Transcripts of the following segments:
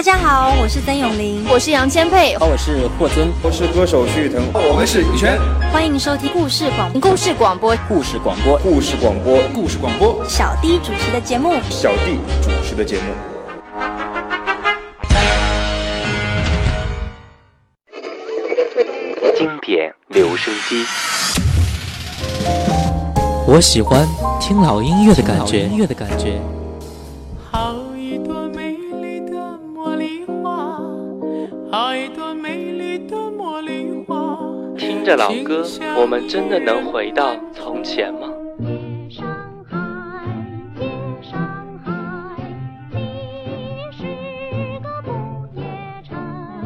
大家好，我是曾永林，我是杨千佩，我是霍尊，我是歌手徐誉腾，我们是羽泉。欢迎收听故事广故事广播。故事广播。故事广播。故事广播。小弟主持的节目。小弟主持的节目。经典留声机，我喜欢听老音乐的感觉。着老歌，我们真的能回到从前吗？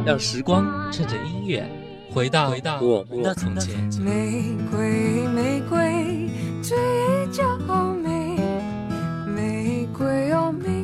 让时光趁着音乐回到回到我们的从前。玫瑰，玫瑰，最娇美，玫瑰哦，玫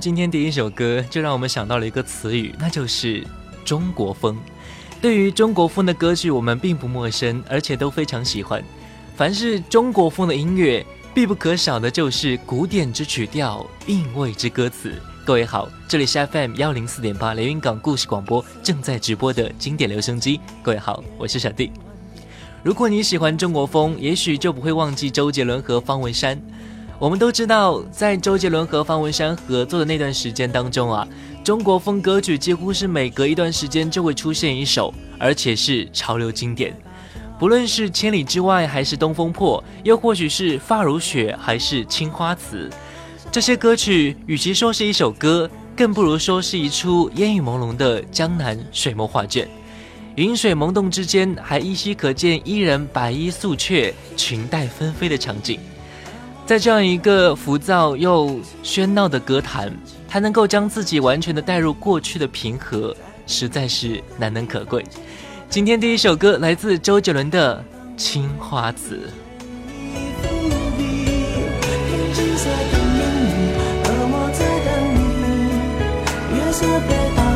今天第一首歌，就让我们想到了一个词语，那就是中国风。对于中国风的歌曲，我们并不陌生，而且都非常喜欢。凡是中国风的音乐，必不可少的就是古典之曲调、韵味之歌词。各位好，这里是 FM 幺零四点八连云港故事广播正在直播的经典留声机。各位好，我是小弟。如果你喜欢中国风，也许就不会忘记周杰伦和方文山。我们都知道，在周杰伦和方文山合作的那段时间当中啊，中国风歌曲几乎是每隔一段时间就会出现一首，而且是潮流经典。不论是千里之外，还是东风破，又或许是发如雪，还是青花瓷，这些歌曲与其说是一首歌，更不如说是一出烟雨朦胧的江南水墨画卷。云水蒙动之间，还依稀可见伊人白衣素却、裙带纷飞的场景。在这样一个浮躁又喧闹的歌坛，还能够将自己完全的带入过去的平和，实在是难能可贵。今天第一首歌来自周杰伦的《青花瓷》。色，在。打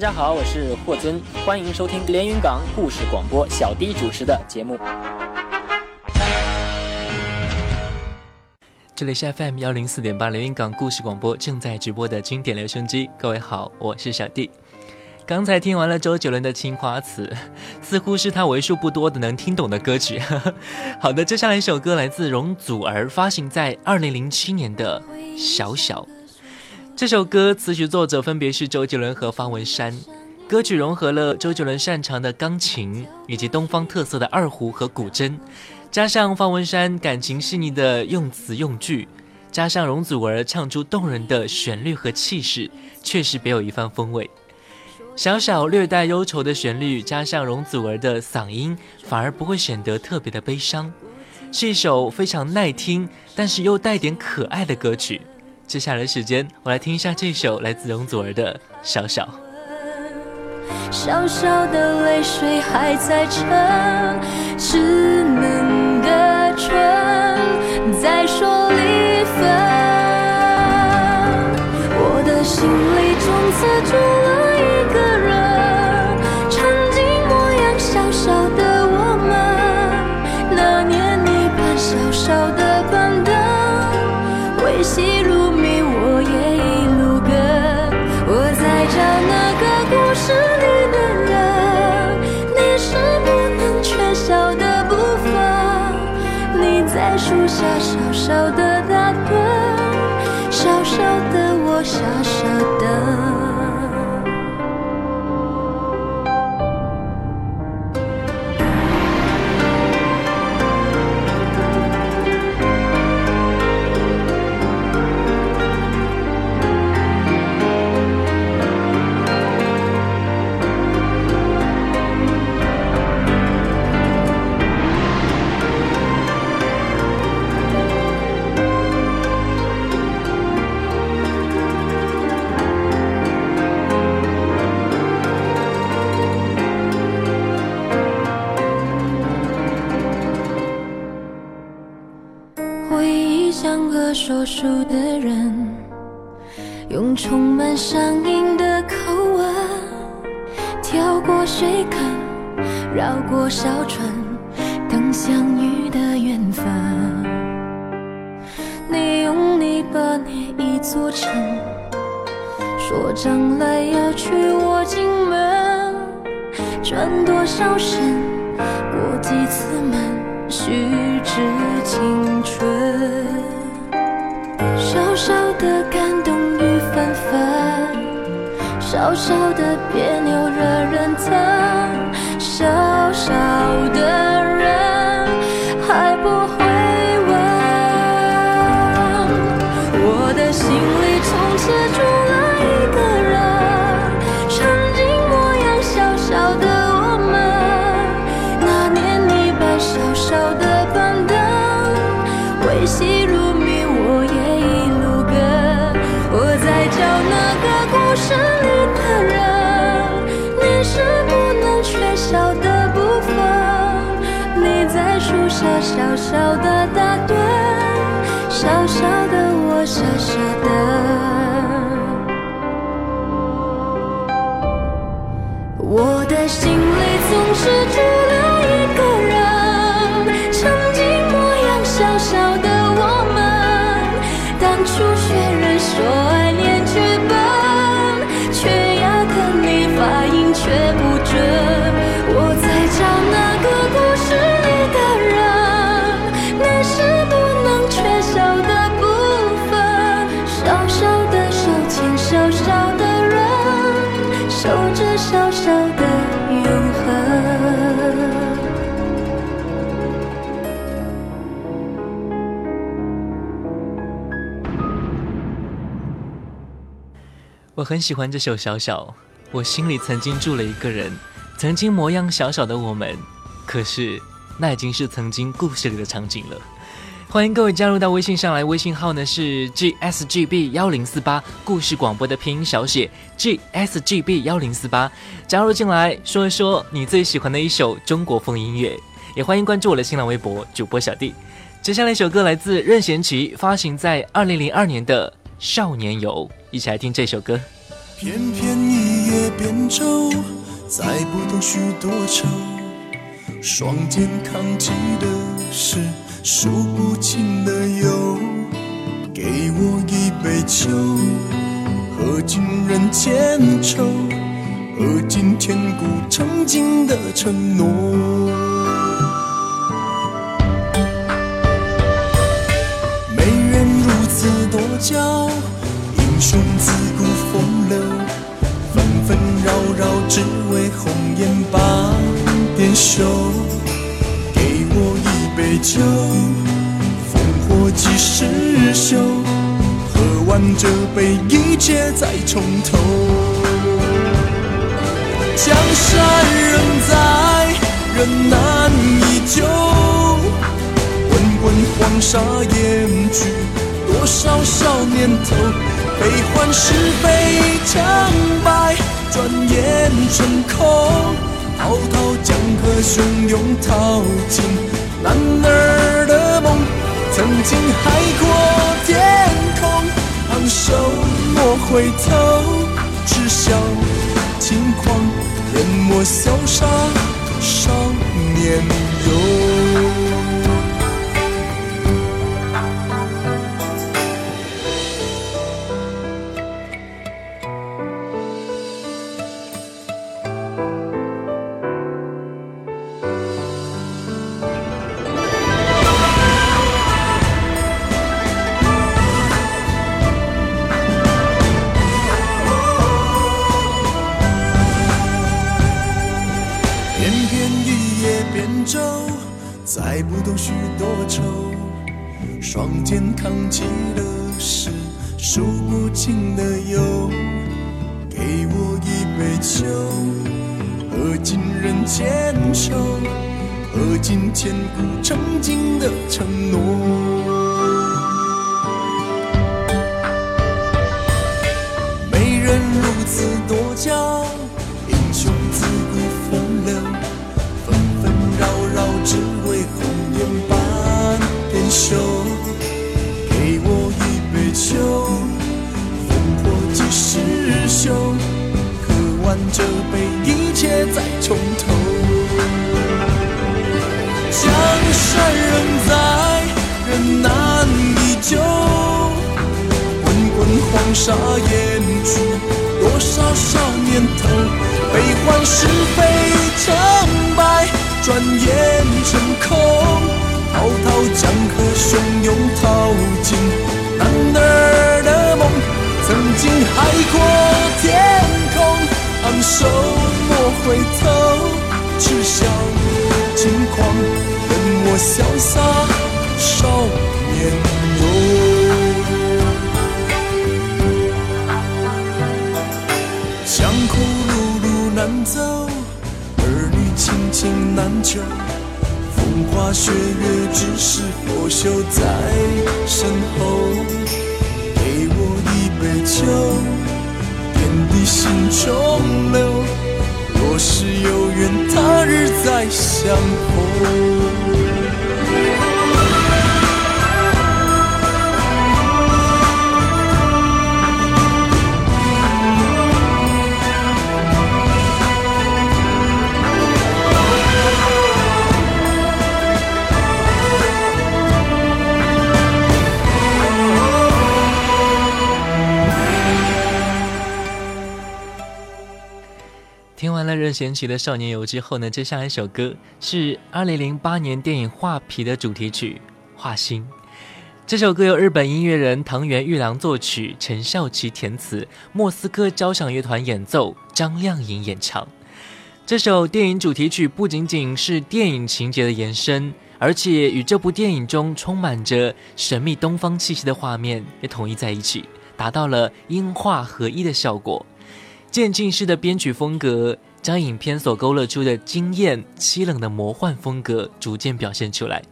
大家好，我是霍尊，欢迎收听连云港故事广播小弟主持的节目。这里是 FM 幺零四点八连云港故事广播正在直播的经典留声机，各位好，我是小弟。刚才听完了周杰伦的《青花瓷》，似乎是他为数不多的能听懂的歌曲。好的，接下来一首歌来自容祖儿，发行在二零零七年的《小小》。这首歌词曲作者分别是周杰伦和方文山，歌曲融合了周杰伦擅长的钢琴以及东方特色的二胡和古筝，加上方文山感情细腻的用词用句，加上容祖儿唱出动人的旋律和气势，确实别有一番风味。小小略带忧愁的旋律，加上容祖儿的嗓音，反而不会显得特别的悲伤，是一首非常耐听，但是又带点可爱的歌曲。接下来的时间，我来听一下这首来自容祖儿的《小小》。小小的泪水还在撑，稚嫩的唇在说离分。我的心里从此心里从此住了一个人曾经模样小小的我们那年你搬小小的板凳为戏入迷我也一路跟我在找那个故事里的人你是不能缺少的部分你在树下小小的呆我很喜欢这首《小小》，我心里曾经住了一个人，曾经模样小小的我们，可是那已经是曾经故事里的场景了。欢迎各位加入到微信上来，微信号呢是 g s g b 幺零四八，故事广播的拼音小写 g s g b 幺零四八，加入进来说一说你最喜欢的一首中国风音乐，也欢迎关注我的新浪微博主播小弟。接下来一首歌来自任贤齐，发行在二零零二年的《少年游》。一起来听这首歌。偏偏一叶扁舟，载不动许多愁。双肩扛起的是数不清的忧，给我一杯酒，喝尽人间愁，喝尽千古曾经的承诺。没人如此多娇，英雄自古风流，纷纷扰扰只为红颜半点羞。给我一杯酒，烽火几时休？喝完这杯，一切再从头。江山仍在，人难依旧。滚滚黄沙掩去多少少年头，悲欢是非成败，转眼成空。滔滔江河汹涌，淘尽男儿的梦。曾经海阔天空，昂首莫回头，痴笑轻狂，任我潇洒少年游。舟，载不动许多愁。双肩扛起的是数不清的忧，给我一杯酒，喝尽人间愁，喝尽千古曾经的承诺。没人如此多娇，完这杯，一切再从头。江山仍在，人难依旧。滚滚黄沙掩去多少少年头，悲欢是非成败，转眼成空。滔滔江河汹涌，淘尽男儿的梦。曾经海阔天，昂首莫回头，只笑轻狂，任我潇洒少年游。江湖碌碌难走，儿女情情难求。风花雪月，只是佛袖在身后。给我一杯酒，你心中留。若是有缘，他日再相逢。了任贤齐的《少年游》之后呢，接下来一首歌是2008年电影《画皮》的主题曲《画心》。这首歌由日本音乐人藤原玉郎作曲，陈少琪填词，莫斯科交响乐团演奏，张靓颖演唱。这首电影主题曲不仅仅是电影情节的延伸，而且与这部电影中充满着神秘东方气息的画面也统一在一起，达到了音画合一的效果。渐进式的编曲风格，将影片所勾勒出的惊艳、凄冷的魔幻风格逐渐表现出来。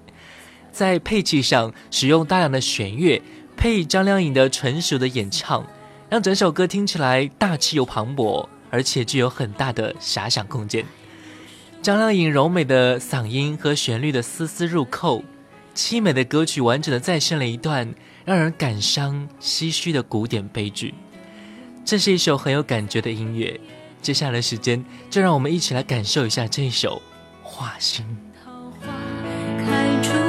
在配器上，使用大量的弦乐，配张靓颖的纯熟的演唱，让整首歌听起来大气又磅礴，而且具有很大的遐想空间。张靓颖柔美的嗓音和旋律的丝丝入扣，凄美的歌曲完整的再现了一段让人感伤、唏嘘的古典悲剧。这是一首很有感觉的音乐，接下来的时间，就让我们一起来感受一下这一首《画心》。桃花开出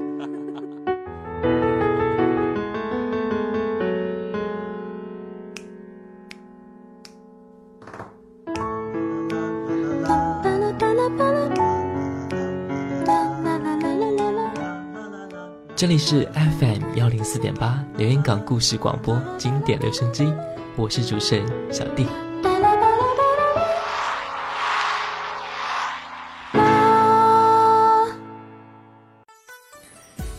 里是 FM 幺零四点八连云港故事广播经典留声机，我是主持人小弟。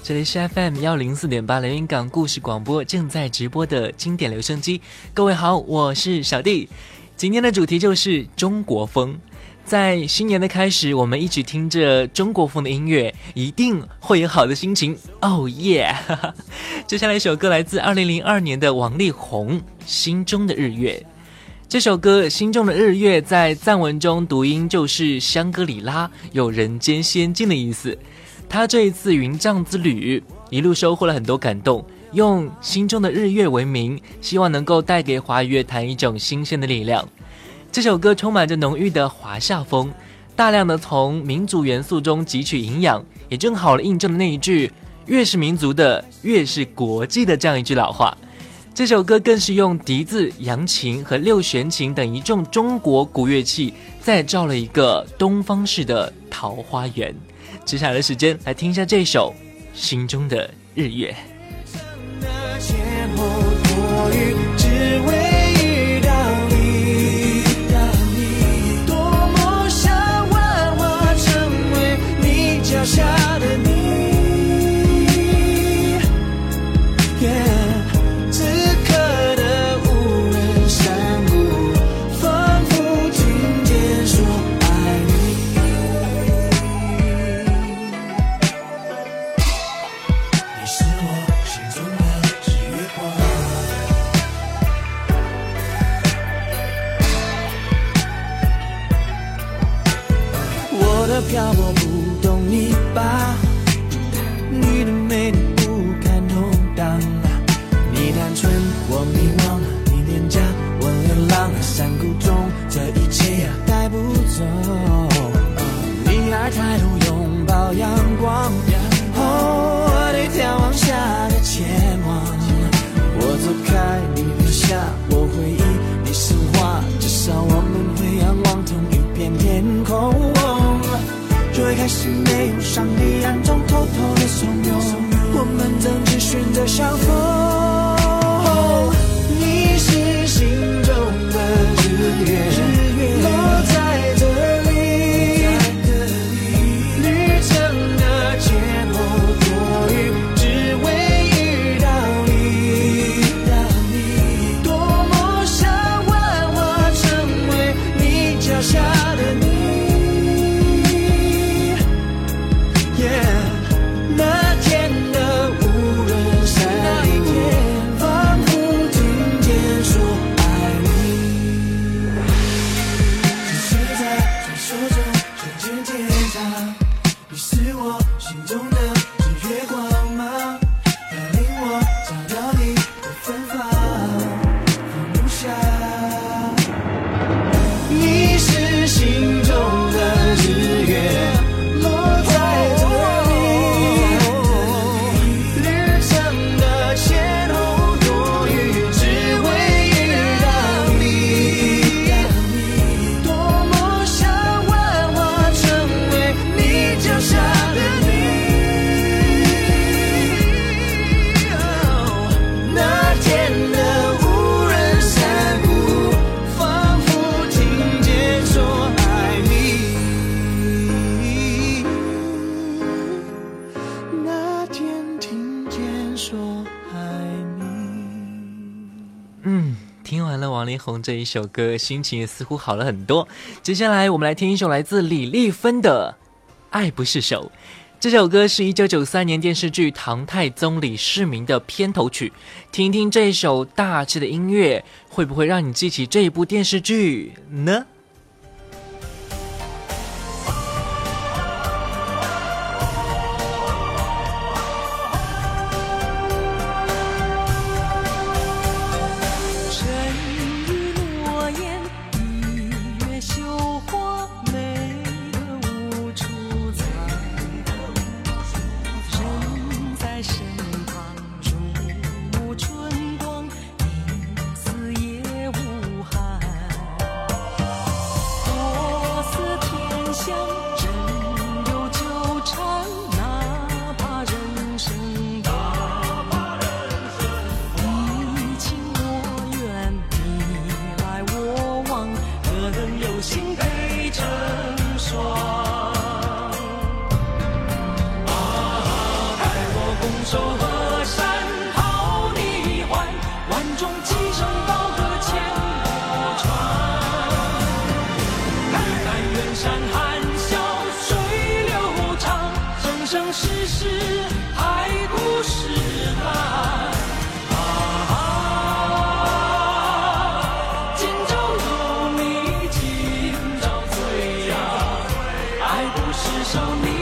这里是 FM 幺零四点八连云港故事广播正在直播的经典留声机。各位好，我是小弟。今天的主题就是中国风。在新年的开始，我们一起听着中国风的音乐，一定会有好的心情。哦耶！接下来一首歌来自二零零二年的王力宏《心中的日月》。这首歌《心中的日月》在藏文中读音就是香格里拉，有人间仙境的意思。他这一次云藏之旅，一路收获了很多感动，用《心中的日月》为名，希望能够带给华语乐坛一种新鲜的力量。这首歌充满着浓郁的华夏风，大量的从民族元素中汲取营养，也正好印证了那一句“越是民族的，越是国际的”这样一句老话。这首歌更是用笛子、扬琴和六弦琴等一众中国古乐器，再造了一个东方式的桃花源。接下来的时间，来听一下这首《心中的日月》。只为这一首歌，心情也似乎好了很多。接下来我们来听一首来自李丽芬的《爱不释手》。这首歌是一九九三年电视剧《唐太宗李世民》的片头曲。听听这一首大气的音乐，会不会让你记起这一部电视剧呢？找你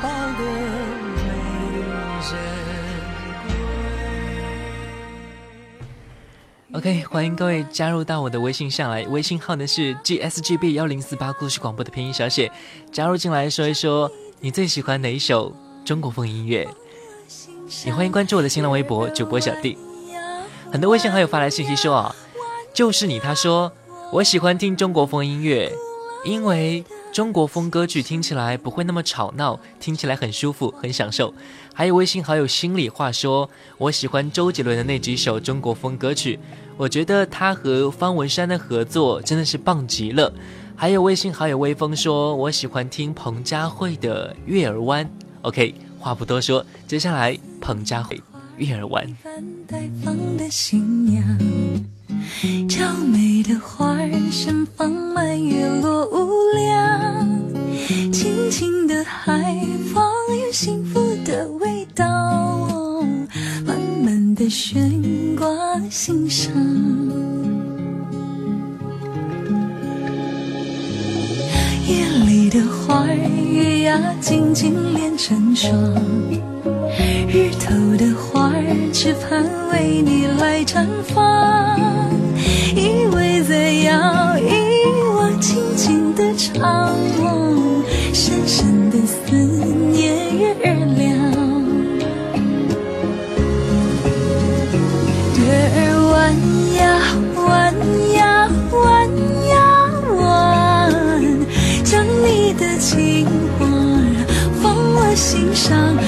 贵，让我抱得美珍贵。OK，欢迎各位加入到我的微信上来，微信号呢是 GSGB 幺零四八故事广播的拼音小写，加入进来说一说你最喜欢哪一首中国风音乐。也欢迎关注我的新浪微博主播小弟。很多微信好友发来信息说啊，就是你，他说我喜欢听中国风音乐，因为中国风歌曲听起来不会那么吵闹，听起来很舒服，很享受。还有微信好友心里话说，我喜欢周杰伦的那几首中国风歌曲，我觉得他和方文山的合作真的是棒极了。还有微信好友微风说，我喜欢听彭佳慧的《月儿湾》。OK，话不多说，接下来彭佳慧《月儿湾》。娇美的花儿盛放，满月落无量，轻轻的海风有幸福的味道，慢慢的悬挂心上。夜里的花儿月牙静静连成双。日头的花儿只盼为你来绽放，上。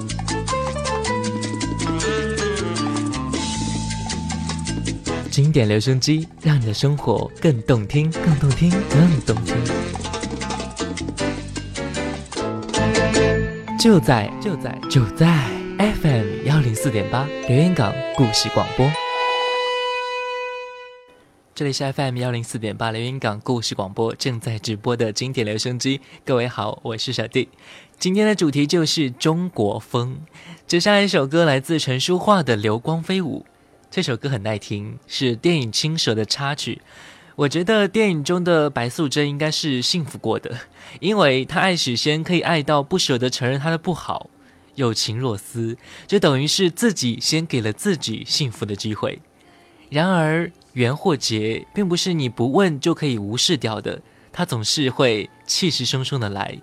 经典留声机，让你的生活更动听，更动听，更动听。就在就在就在 FM 幺零四点八留言港故事广播。这里是 FM 幺零四点八连云港故事广播正在直播的经典留声机。各位好，我是小弟。今天的主题就是中国风。接下来一首歌来自陈淑桦的《流光飞舞》。这首歌很耐听，是电影《青蛇》的插曲。我觉得电影中的白素贞应该是幸福过的，因为她爱许仙可以爱到不舍得承认他的不好，有情若丝，就等于是自己先给了自己幸福的机会。然而缘或劫，并不是你不问就可以无视掉的，它总是会气势汹汹的来。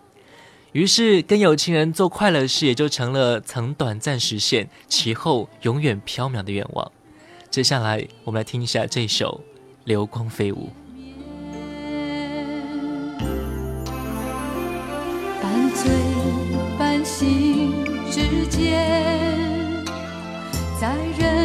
于是跟有情人做快乐事，也就成了曾短暂实现，其后永远缥缈的愿望。接下来，我们来听一下这首《流光飞舞》。半醉半醒之间，在人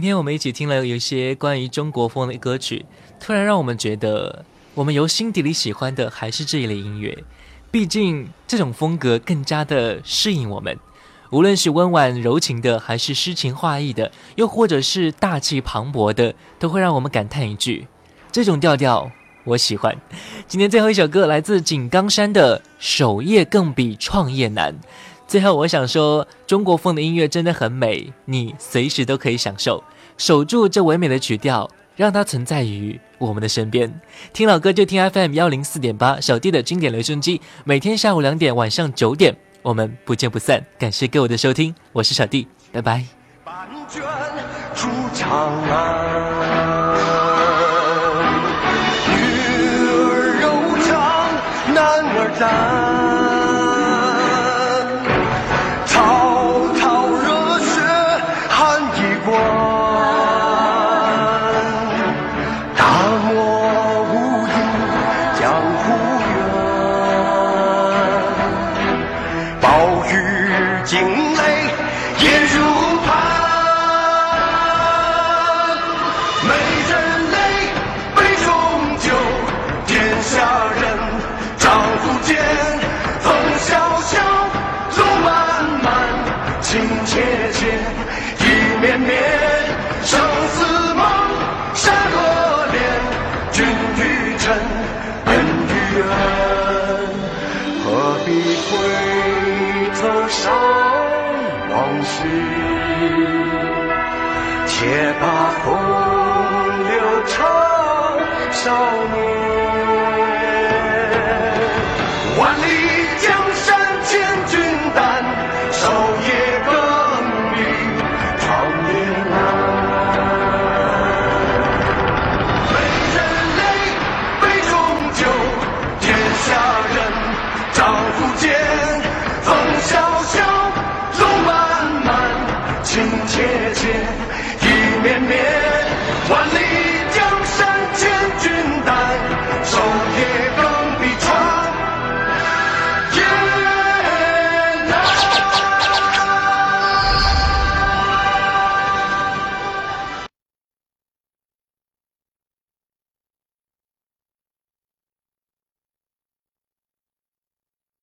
今天我们一起听了有一些关于中国风的歌曲，突然让我们觉得，我们由心底里喜欢的还是这一类音乐。毕竟这种风格更加的适应我们，无论是温婉柔情的，还是诗情画意的，又或者是大气磅礴的，都会让我们感叹一句：这种调调我喜欢。今天最后一首歌来自井冈山的《守业更比创业难》。最后，我想说，中国风的音乐真的很美，你随时都可以享受，守住这唯美的曲调，让它存在于我们的身边。听老歌就听 FM 幺零四点八，小弟的经典留声机，每天下午两点，晚上九点，我们不见不散。感谢各位的收听，我是小弟，拜拜。出长安，女儿 know